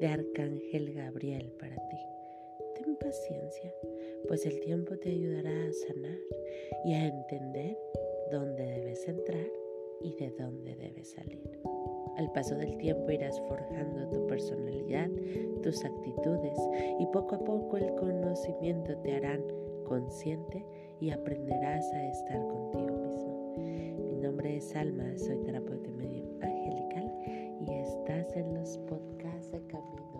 de Arcángel Gabriel para ti. Ten paciencia, pues el tiempo te ayudará a sanar y a entender dónde debes entrar y de dónde debes salir. Al paso del tiempo irás forjando tu personalidad, tus actitudes y poco a poco el conocimiento te harán consciente y aprenderás a estar contigo mismo. Mi nombre es Alma, soy terapeuta en los podcasts de Camino